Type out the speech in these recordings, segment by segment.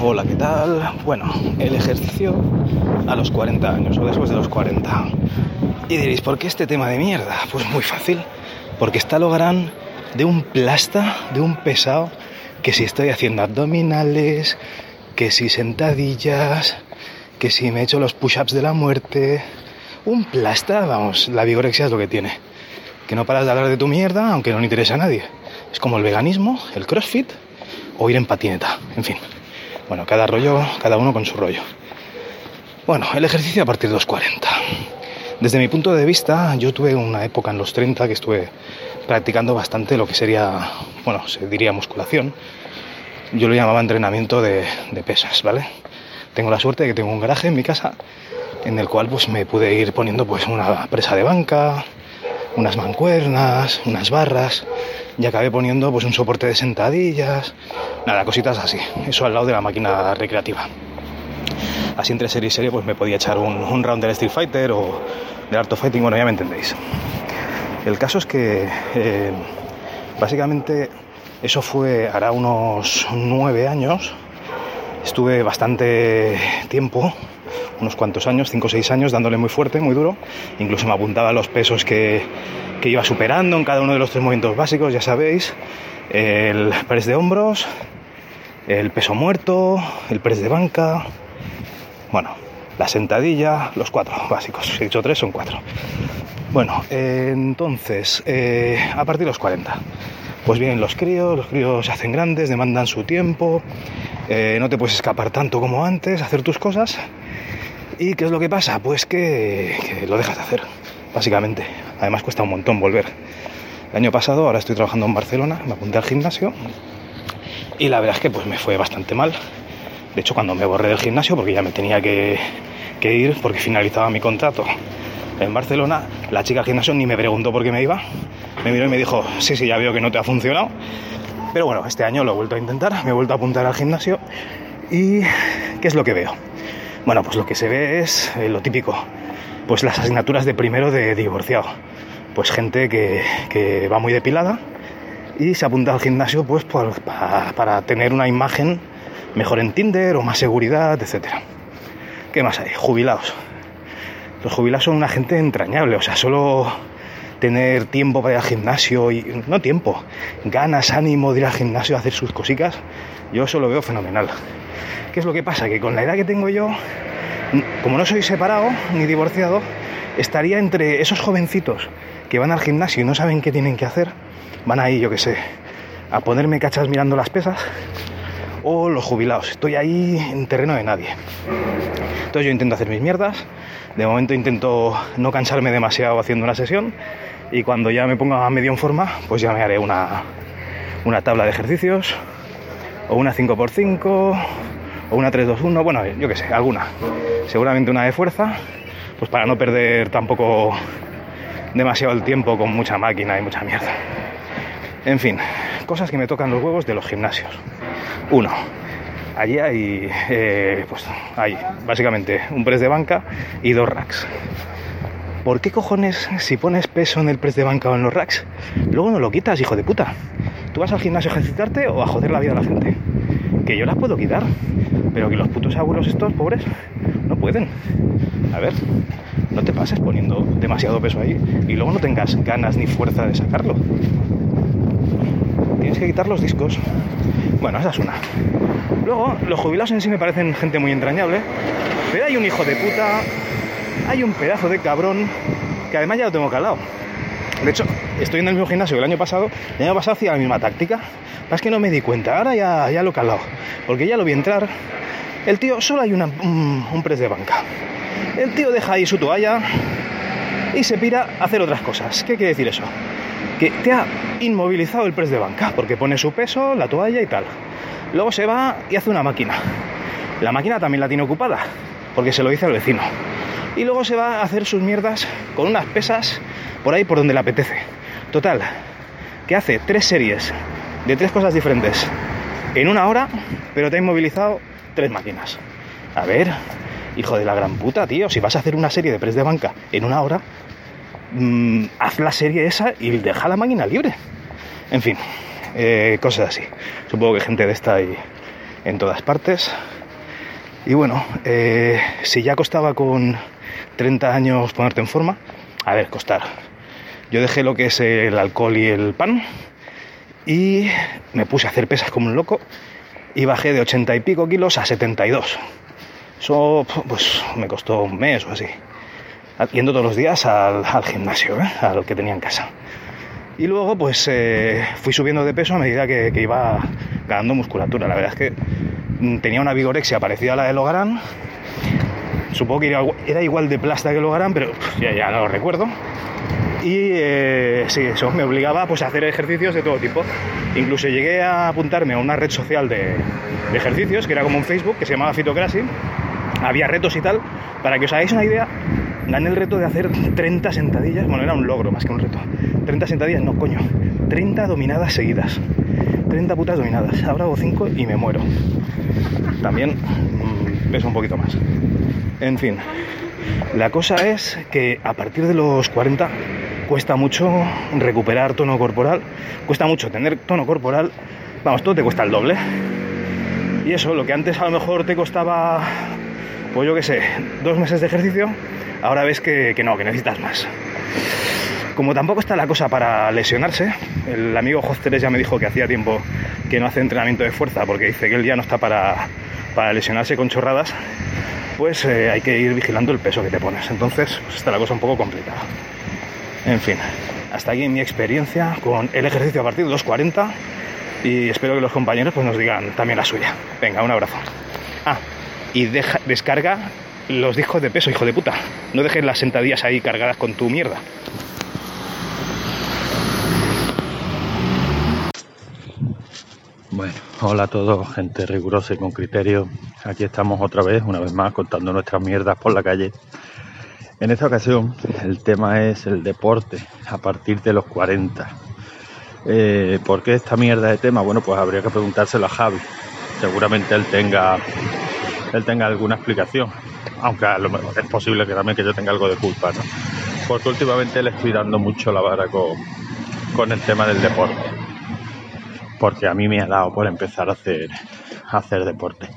Hola, ¿qué tal? Bueno, el ejercicio a los 40 años o después de los 40. Y diréis, ¿por qué este tema de mierda? Pues muy fácil, porque está lo gran de un plasta, de un pesado, que si estoy haciendo abdominales, que si sentadillas, que si me echo los push-ups de la muerte. Un plasta, vamos, la vigorexia es lo que tiene. Que no paras de hablar de tu mierda, aunque no le interesa a nadie. Es como el veganismo, el crossfit o ir en patineta, en fin. Bueno, cada rollo, cada uno con su rollo. Bueno, el ejercicio a partir de los 40. Desde mi punto de vista, yo tuve una época en los 30 que estuve practicando bastante lo que sería, bueno, se diría musculación. Yo lo llamaba entrenamiento de, de pesas, ¿vale? Tengo la suerte de que tengo un garaje en mi casa en el cual pues me pude ir poniendo pues una presa de banca, unas mancuernas, unas barras, y acabé poniendo pues un soporte de sentadillas, nada, cositas así, eso al lado de la máquina recreativa. Así entre serie y serie pues me podía echar un, round del Street Fighter o del Art of Fighting, bueno, ya me entendéis. El caso es que eh, básicamente eso fue hará unos nueve años, estuve bastante tiempo unos cuantos años, 5 o 6 años, dándole muy fuerte, muy duro. Incluso me apuntaba los pesos que, que iba superando en cada uno de los tres movimientos básicos, ya sabéis. El press de hombros, el peso muerto, el press de banca, bueno, la sentadilla, los cuatro básicos. Si he dicho tres, son cuatro. Bueno, entonces, eh, a partir de los 40. Pues bien, los críos, los críos se hacen grandes, demandan su tiempo, eh, no te puedes escapar tanto como antes, hacer tus cosas. ¿Y qué es lo que pasa? Pues que, lo dejas de hacer, básicamente. Además cuesta un montón volver. El año pasado, ahora estoy trabajando en Barcelona, me apunté al gimnasio y la verdad es que pues me fue bastante mal. De hecho, cuando me borré del gimnasio, porque ya me tenía que, que ir, porque finalizaba mi contrato en Barcelona, la chica del gimnasio ni me preguntó por qué me iba. Me miró y me dijo, sí, sí, ya veo que no te ha funcionado. Pero bueno, este año lo he vuelto a intentar, me he vuelto a apuntar al gimnasio y ¿qué es lo que veo? Bueno, pues lo que se ve es eh, lo típico, pues las asignaturas de primero de divorciado. Pues gente que, va muy depilada y se apunta al gimnasio pues para, tener una imagen mejor en Tinder o más seguridad, etc. ¿Qué más hay? Jubilados. Los jubilados son una gente entrañable, o sea, solo tener tiempo para ir al gimnasio y no tiempo, ganas, ánimo de ir al gimnasio a hacer sus cositas, yo eso lo veo fenomenal. ¿Qué es lo que pasa? Que con la edad que tengo yo, como no soy separado ni divorciado, estaría entre esos jovencitos que van al gimnasio y no saben qué tienen que hacer, van ahí, yo qué sé, a ponerme cachas mirando las pesas, o los jubilados. Estoy ahí en terreno de nadie. Entonces yo intento hacer mis mierdas, de momento intento no cansarme demasiado haciendo una sesión, y cuando ya me ponga medio en forma, pues ya me haré una, una tabla de ejercicios, o una 5x5 o una 3-2-1, bueno, yo qué sé, alguna. Seguramente una de fuerza, pues para no perder tampoco demasiado el tiempo con mucha máquina y mucha mierda. En fin, cosas que me tocan los huevos de los gimnasios. Uno, allí hay, eh, pues hay básicamente un press de banca y dos racks. ¿Por qué cojones si pones peso en el press de banca o en los racks, luego no lo quitas, hijo de puta? ¿Tú vas al gimnasio a ejercitarte o a joder la vida a la gente? Que yo las puedo quitar, pero que los putos abuelos estos pobres no pueden. A ver, no te pases poniendo demasiado peso ahí y luego no tengas ganas ni fuerza de sacarlo. Tienes que quitar los discos. Bueno, esa es una. Luego, los jubilados en sí me parecen gente muy entrañable, pero hay un hijo de puta hay un pedazo de cabrón que además ya lo tengo calado. De hecho, estoy en el mismo gimnasio que el año pasado. El año pasado hacía la misma táctica. Es que no me di cuenta. Ahora ya, ya lo he calado. Porque ya lo vi entrar. El tío solo hay un, un press de banca. El tío deja ahí su toalla y se pira a hacer otras cosas. ¿Qué quiere decir eso? Que te ha inmovilizado el press de banca porque pone su peso, la toalla y tal. Luego se va y hace una máquina. La máquina también la tiene ocupada porque se lo dice al vecino y luego se va a hacer sus mierdas con unas pesas por ahí por donde le apetece. Total, que hace tres series de tres cosas diferentes en una hora, pero te ha inmovilizado tres máquinas. A ver, hijo de la gran puta, tío, si vas a hacer una serie de press de banca en una hora, mm, haz la serie esa y deja la máquina libre. En fin, eh, cosas así. Supongo que gente de esta y en todas partes. Y bueno, eh, si ya costaba con 30 años ponerte en forma, a ver, costar. Yo dejé lo que es el alcohol y el pan y me puse a hacer pesas como un loco y bajé de 80 y pico kilos a 72. Eso pues me costó un mes o así. Yendo todos los días al, gimnasio, ¿eh? al que tenía en casa. Y luego pues eh, fui subiendo de peso a medida que, iba ganando musculatura. La verdad es que tenía una vigorexia parecida a la de Logarán. Supongo que era, igual de plasta que Logarán, pero ya, ya no lo recuerdo y eh, sí, eso me obligaba pues, a hacer ejercicios de todo tipo. Incluso llegué a apuntarme a una red social de, ejercicios, que era como un Facebook, que se llamaba Fitocracy. Había retos y tal. Para que os hagáis una idea, gané el reto de hacer 30 sentadillas. Bueno, era un logro más que un reto. 30 sentadillas, no, coño. 30 dominadas seguidas. 30 putas dominadas. Ahora hago 5 y me muero. También mm, peso un poquito más. En fin, la cosa es que a partir de los 40 cuesta mucho recuperar tono corporal, cuesta mucho tener tono corporal, vamos, todo te cuesta el doble. Y eso, lo que antes a lo mejor te costaba, pues yo qué sé, dos meses de ejercicio, ahora ves que, no, que necesitas más. Como tampoco está la cosa para lesionarse, el amigo Hosteres ya me dijo que hacía tiempo que no hace entrenamiento de fuerza porque dice que él ya no está para, para lesionarse con chorradas, pues eh, hay que ir vigilando el peso que te pones. Entonces pues está la cosa un poco complicada. En fin, hasta aquí mi experiencia con el ejercicio a partir de los 40 y espero que los compañeros pues, nos digan también la suya. Venga, un abrazo. Ah, y descarga los discos de peso, hijo de puta. No dejes las sentadillas ahí cargadas con tu mierda. Bueno, hola a todos, gente rigurosa y con criterio. Aquí estamos otra vez, una vez más, contando nuestras mierdas por la calle. En esta ocasión el tema es el deporte a partir de los 40. Eh, ¿Por qué esta mierda de tema? Bueno, pues habría que preguntárselo a Javi. Seguramente él tenga, él tenga alguna explicación. Aunque a lo mejor es posible que también que yo tenga algo de culpa, ¿no? Porque últimamente le estoy dando mucho la vara con, con el tema del deporte. Porque a mí me ha dado por empezar a hacer, a hacer deporte.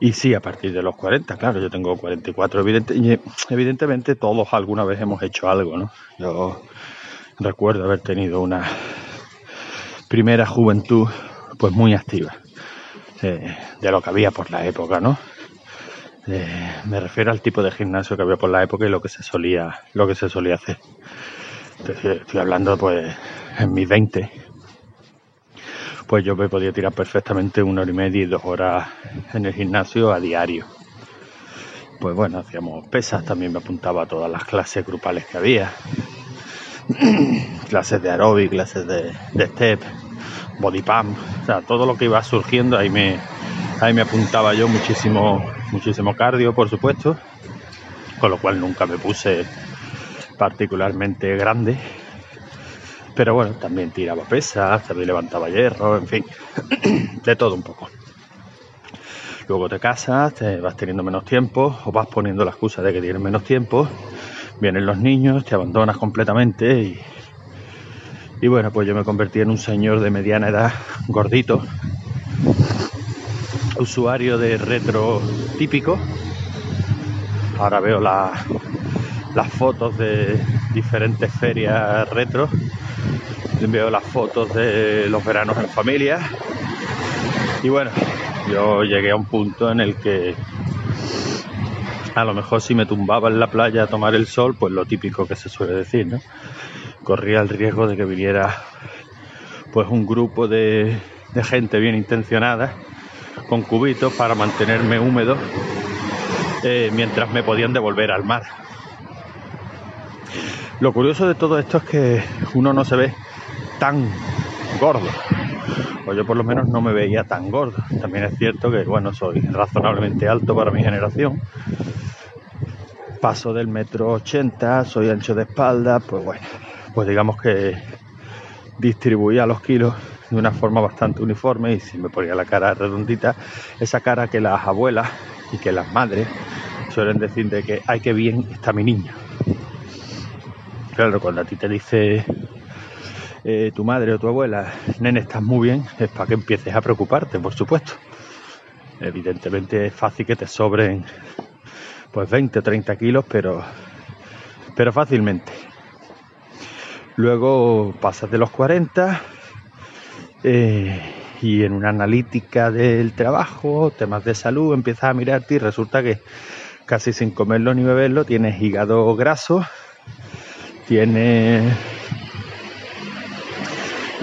Y sí, a partir de los 40, claro, yo tengo 44, evidente, evidentemente todos alguna vez hemos hecho algo, ¿no? Yo recuerdo haber tenido una primera juventud pues muy activa, eh, de lo que había por la época, ¿no? Eh, me refiero al tipo de gimnasio que había por la época y lo que se solía, lo que se solía hacer. estoy hablando pues en mis 20, pues yo me podía tirar perfectamente una hora y media y dos horas en el gimnasio a diario. Pues bueno, hacíamos pesas, también me apuntaba a todas las clases grupales que había. clases de aeróbic, clases de, step, body pump, o sea, todo lo que iba surgiendo ahí me, ahí me apuntaba yo muchísimo, muchísimo cardio, por supuesto, con lo cual nunca me puse particularmente grande pero bueno, también tiraba pesas, también levantaba hierro, en fin, de todo un poco. Luego te casas, te vas teniendo menos tiempo o vas poniendo la excusa de que tienes menos tiempo. Vienen los niños, te abandonas completamente y, y bueno, pues yo me convertí en un señor de mediana edad, gordito, usuario de retro típico. Ahora veo las fotos de diferentes ferias retro veo las fotos de los veranos en familia. Y bueno, yo llegué a un punto en el que a lo mejor si me tumbaba en la playa a tomar el sol, pues lo típico que se suele decir, ¿no? Corría el riesgo de que viniera pues un grupo de, gente bien intencionada con cubitos para mantenerme húmedo eh, mientras me podían devolver al mar. Lo curioso de todo esto es que uno no se ve tan gordo. O yo por lo menos no me veía tan gordo. También es cierto que, bueno, soy razonablemente alto para mi generación. Paso del metro 80, soy ancho de espalda, pues bueno, pues digamos que distribuía los kilos de una forma bastante uniforme y si me ponía la cara redondita, esa cara que las abuelas y que las madres suelen decir de que hay que bien está mi niño. Claro, cuando a ti te dice eh, tu madre o tu abuela, nene, estás muy bien, es para que empieces a preocuparte, por supuesto. Evidentemente es fácil que te sobren pues 20 o 30 kilos, pero, pero fácilmente. Luego pasas de los 40 eh, y en una analítica del trabajo, temas de salud, empiezas a mirarte y resulta que casi sin comerlo ni beberlo tienes hígado graso, tienes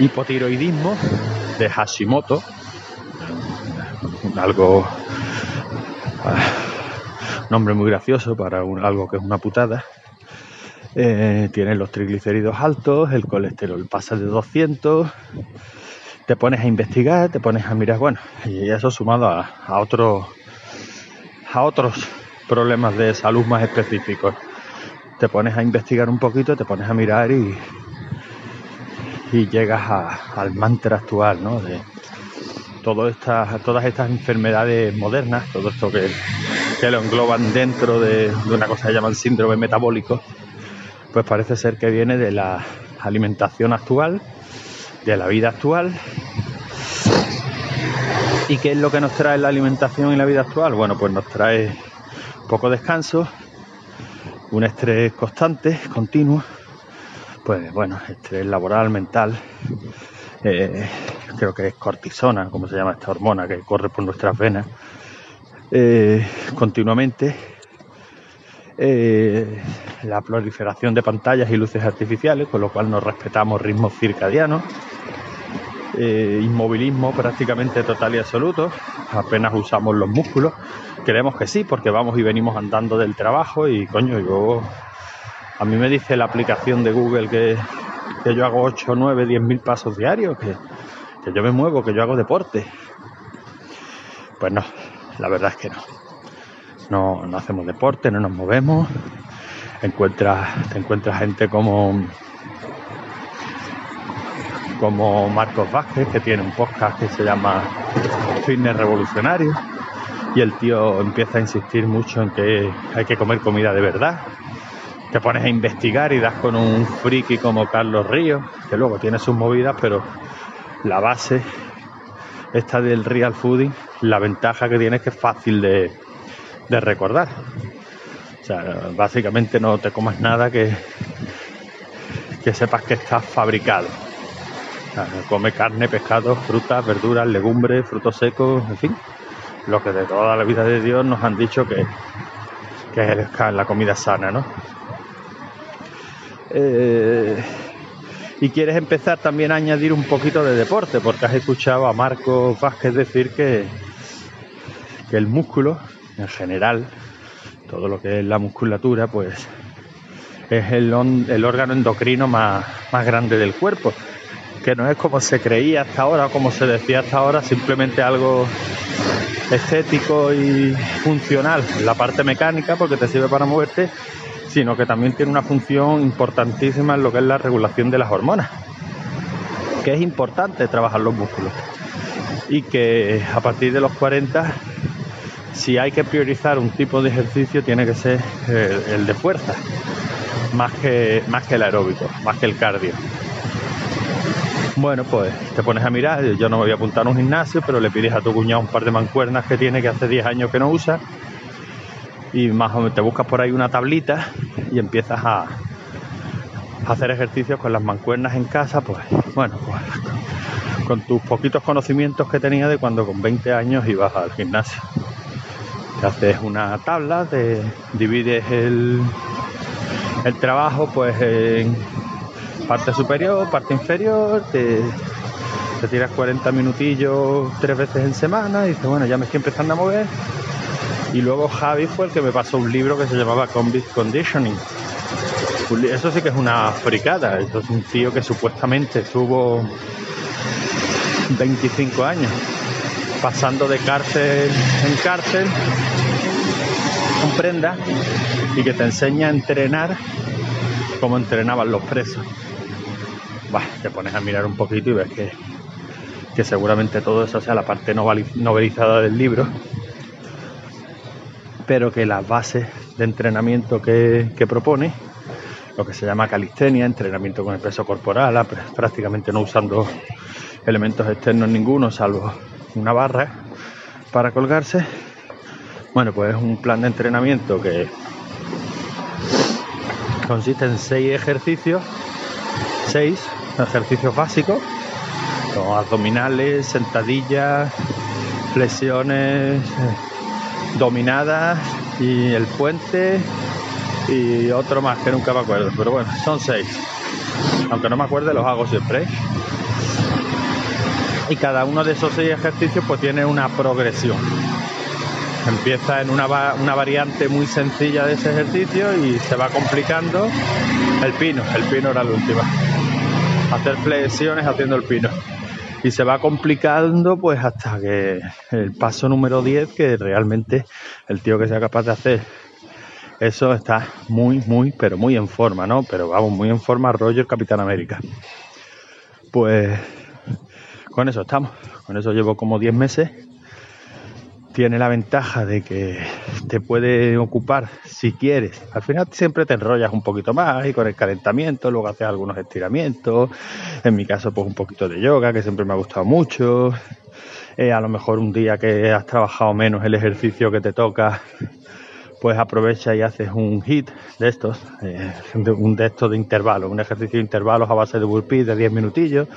hipotiroidismo de Hashimoto, algo ah, nombre muy gracioso para algo que es una putada. Eh, tienes los triglicéridos altos, el colesterol pasa de 200, te pones a investigar, te pones a mirar, bueno, y eso sumado a, a, otros a otros problemas de salud más específicos. Te pones a investigar un poquito, te pones a mirar y, y llegas al mantra actual, ¿no? De todas estas enfermedades modernas, todo esto que, que lo engloban dentro de, de una cosa que llaman síndrome metabólico, pues parece ser que viene de la alimentación actual, de la vida actual. ¿Y qué es lo que nos trae la alimentación y la vida actual? Bueno, pues nos trae poco descanso, un estrés constante, continuo, pues bueno, estrés laboral, mental, eh, creo que es cortisona, como se llama esta hormona que corre por nuestras venas, eh, continuamente. Eh, la proliferación de pantallas y luces artificiales, con lo cual no respetamos ritmos circadianos, inmovilismo prácticamente total y absoluto, apenas usamos los músculos, creemos que sí, porque vamos y venimos andando del trabajo y coño, yo, a mí me dice la aplicación de Google que, que yo hago 8, 9, 10 mil pasos diarios, que, que yo me muevo, que yo hago deporte. Pues no, la verdad es que no. No, no hacemos deporte, no nos movemos. Encuentras, te encuentras gente como como Marcos Vázquez, que tiene un podcast que se llama Fitness Revolucionario, y el tío empieza a insistir mucho en que hay que comer comida de verdad. Te pones a investigar y das con un friki como Carlos Ríos, que luego tiene sus movidas, pero la base esta del real fooding, la ventaja que tiene es que es fácil de, de recordar. O sea, básicamente no te comas nada que, que sepas que está fabricado. Come carne, pescado, frutas, verduras, legumbres, frutos secos, en fin, lo que de toda la vida de Dios nos han dicho que, que es la comida sana, ¿no? Eh, y quieres empezar también a añadir un poquito de deporte, porque has escuchado a Marco Vázquez decir que, que el músculo, en general, todo lo que es la musculatura, pues es el, el órgano endocrino más, más grande del cuerpo, que no es como se creía hasta ahora, como se decía hasta ahora, simplemente algo estético y funcional, la parte mecánica, porque te sirve para moverte, sino que también tiene una función importantísima en lo que es la regulación de las hormonas, que es importante trabajar los músculos. Y que a partir de los 40, si hay que priorizar un tipo de ejercicio, tiene que ser el, de fuerza, más que, más que el aeróbico, más que el cardio. Bueno, pues te pones a mirar, yo no me voy a apuntar a un gimnasio, pero le pides a tu cuñado un par de mancuernas que tiene que hace 10 años que no usa y más o menos te buscas por ahí una tablita y empiezas a, hacer ejercicios con las mancuernas en casa, pues bueno, pues, con tus poquitos conocimientos que tenía de cuando con 20 años ibas al gimnasio. Te haces una tabla, te divides el, el trabajo pues en parte superior, parte inferior, te, te tiras 40 minutillos tres veces en semana y dices, bueno, ya me estoy empezando a mover y luego Javi fue el que me pasó un libro que se llamaba Conditioning. Eso sí que es una fricada. Esto es un tío que supuestamente estuvo 25 años pasando de cárcel en cárcel, comprenda, y que te enseña a entrenar como entrenaban los presos. Bah, te pones a mirar un poquito y ves que, que seguramente todo eso sea la parte novelizada del libro pero que las bases de entrenamiento que, propone, lo que se llama calistenia, entrenamiento con el peso corporal, prácticamente no usando elementos externos ninguno, salvo una barra, para colgarse. Bueno, pues es un plan de entrenamiento que consiste en seis ejercicios, seis ejercicios básicos, con abdominales, sentadillas, flexiones, dominadas y el puente y otro más que nunca me acuerdo, pero bueno, son seis. Aunque no me acuerde, los hago siempre. Y cada uno de esos seis ejercicios pues tiene una progresión. Empieza en una, una variante muy sencilla de ese ejercicio y se va complicando el pino. El pino era la última. Hacer flexiones haciendo el pino y se va complicando pues hasta que el paso número 10 que realmente el tío que sea capaz de hacer eso está muy, muy, pero muy en forma, ¿no? Pero vamos, muy en forma el Capitán América. Pues con eso estamos, con eso llevo como 10 meses. Tiene la ventaja de que te puede ocupar si quieres. Al final siempre te enrollas un poquito más y con el calentamiento, luego haces algunos estiramientos. En mi caso, pues un poquito de yoga, que siempre me ha gustado mucho. Eh, a lo mejor un día que has trabajado menos el ejercicio que te toca, pues aprovecha y haces un hit de estos, eh, un de estos de intervalos, un ejercicio de intervalos a base de burpees de 10 minutillos.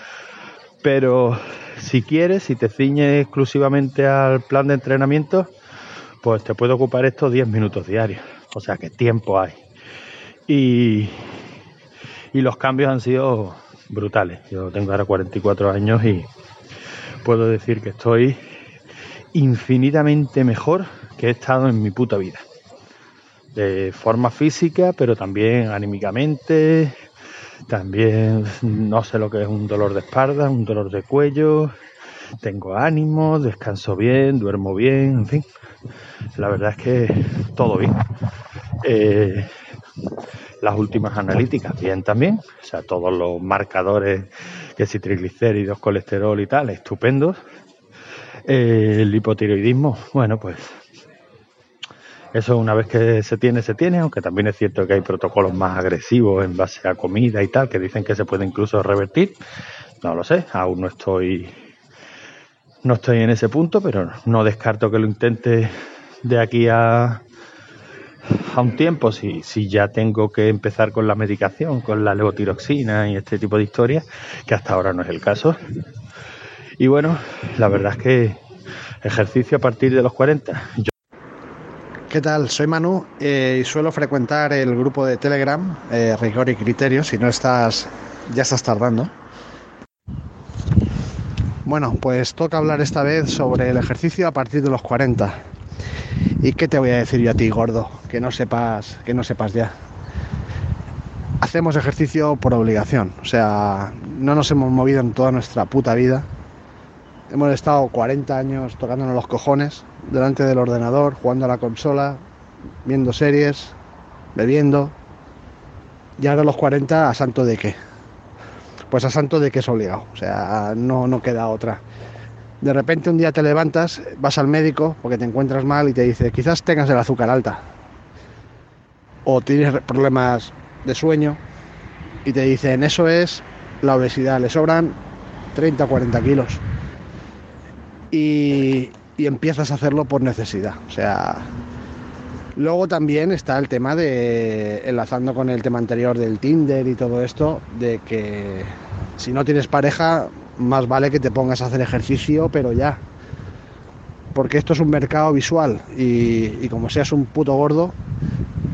Pero si quieres, si te ciñes exclusivamente al plan de entrenamiento, pues te puede ocupar estos 10 minutos diarios. O sea que tiempo hay. Y, y los cambios han sido brutales. Yo tengo ahora 44 años y puedo decir que estoy infinitamente mejor que he estado en mi puta vida de forma física, pero también anímicamente, también no sé lo que es un dolor de espalda, un dolor de cuello, tengo ánimo, descanso bien, duermo bien, en fin. La verdad es que todo bien. Eh, las últimas analíticas, bien también. O sea, todos los marcadores, que si triglicéridos, colesterol y tal, estupendos. Eh, el hipotiroidismo, bueno, pues eso una vez que se tiene, se tiene, aunque también es cierto que hay protocolos más agresivos en base a comida y tal, que dicen que se puede incluso revertir. No lo sé, aún no estoy no estoy en ese punto, pero no descarto que lo intente de aquí a, a un tiempo, si, si ya tengo que empezar con la medicación, con la levotiroxina y este tipo de historias, que hasta ahora no es el caso. Y bueno, la verdad es que ejercicio a partir de los 40. ¿Qué tal? Soy Manu eh, y suelo frecuentar el grupo de Telegram, eh, Rigor y Criterio, si no estás, ya estás tardando. Bueno, pues toca hablar esta vez sobre el ejercicio a partir de los 40. ¿Y qué te voy a decir yo a ti, gordo? Que no sepas, que no sepas ya. Hacemos ejercicio por obligación, o sea, no nos hemos movido en toda nuestra puta vida. Hemos estado 40 años tocándonos los cojones delante del ordenador, jugando a la consola, viendo series, bebiendo. Y ahora los 40 a santo de qué. Pues a santo de que es obligado, o sea, no, no queda otra. De repente un día te levantas, vas al médico porque te encuentras mal y te dice, quizás tengas el azúcar alta. O tienes problemas de sueño y te dicen, eso es la obesidad, le sobran 30 o 40 kilos. Y, y empiezas a hacerlo por necesidad. O sea, luego también está el tema de, enlazando con el tema anterior del Tinder y todo esto, de que si no tienes pareja, más vale que te pongas a hacer ejercicio, pero ya. Porque esto es un mercado visual y, como seas un puto gordo,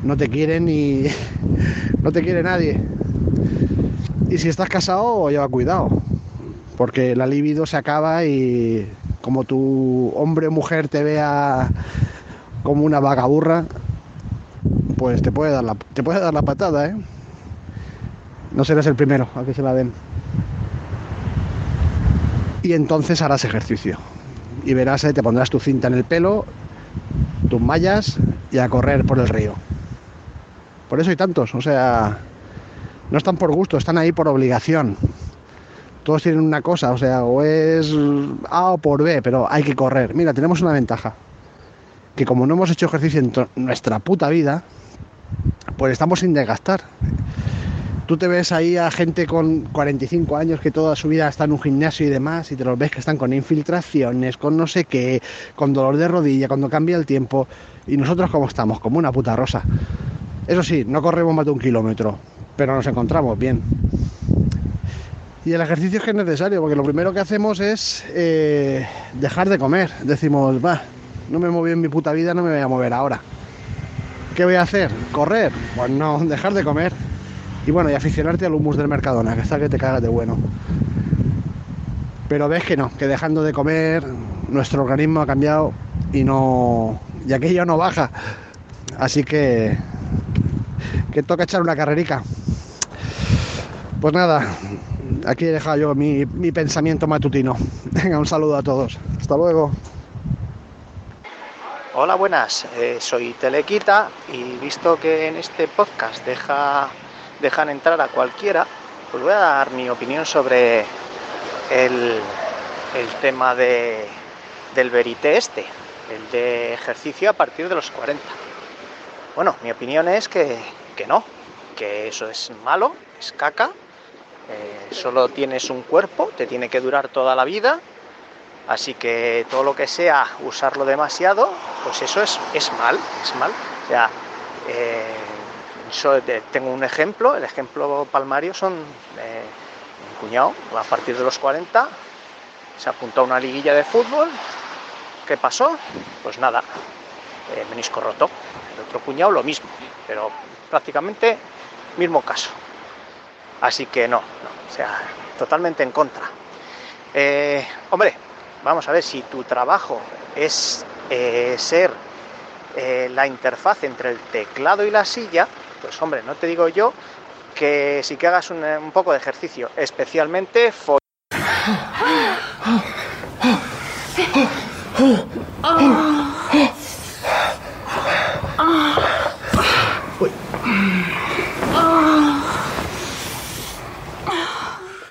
no te quiere ni. no te quiere nadie. Y si estás casado, lleva cuidado. Porque la libido se acaba y como tu hombre o mujer te vea como una vagaburra, pues te puede dar la, te puede dar la patada, ¿eh? No serás el primero a que se la den. Y entonces harás ejercicio. Y verás, ¿eh? te pondrás tu cinta en el pelo, tus mallas y a correr por el río. Por eso hay tantos, o sea, no están por gusto, están ahí por obligación todos tienen una cosa, o sea, o es A o por B, pero hay que correr. Mira, tenemos una ventaja, que como no hemos hecho ejercicio en nuestra puta vida, pues estamos sin desgastar. Tú te ves ahí a gente con 45 años que toda su vida está en un gimnasio y demás, y te los ves que están con infiltraciones, con no sé qué, con dolor de rodilla, cuando cambia el tiempo. Y nosotros, como estamos? Como una puta rosa. Eso sí, no corremos más de un kilómetro, pero nos encontramos bien. Y el ejercicio es que es necesario, porque lo primero que hacemos es eh, dejar de comer. Decimos, va, no me moví en mi puta vida, no me voy a mover ahora. ¿Qué voy a hacer? ¿Correr? Pues no, dejar de comer. Y bueno, y aficionarte al humus del Mercadona, que está que te cagas de bueno. Pero ves que no, que dejando de comer, nuestro organismo ha cambiado y no. y aquello no baja. Así que. que toca echar una carrerica. Pues nada, aquí he dejado yo mi, mi pensamiento matutino. Venga, un saludo a todos. Hasta luego. Hola, buenas. Eh, soy Telequita y visto que en este podcast deja, dejan entrar a cualquiera, pues voy a dar mi opinión sobre el, el tema de, del verité este, el de ejercicio a partir de los 40. Bueno, mi opinión es que, que no, que eso es malo, es caca, eh, solo tienes un cuerpo, te tiene que durar toda la vida Así que todo lo que sea usarlo demasiado, pues eso es, es mal, es mal. O eh, tengo un ejemplo, el ejemplo palmario son eh, mi cuñado, a partir de los 40, se apuntó a una liguilla de fútbol. ¿Qué pasó? Pues nada, eh, menisco roto. El otro cuñado lo mismo, pero prácticamente mismo caso. Así que no, no o sea, totalmente en contra. Eh, hombre, vamos a ver, si tu trabajo es eh, ser eh, la interfaz entre el teclado y la silla, pues hombre, no te digo yo que si que hagas un, un poco de ejercicio, especialmente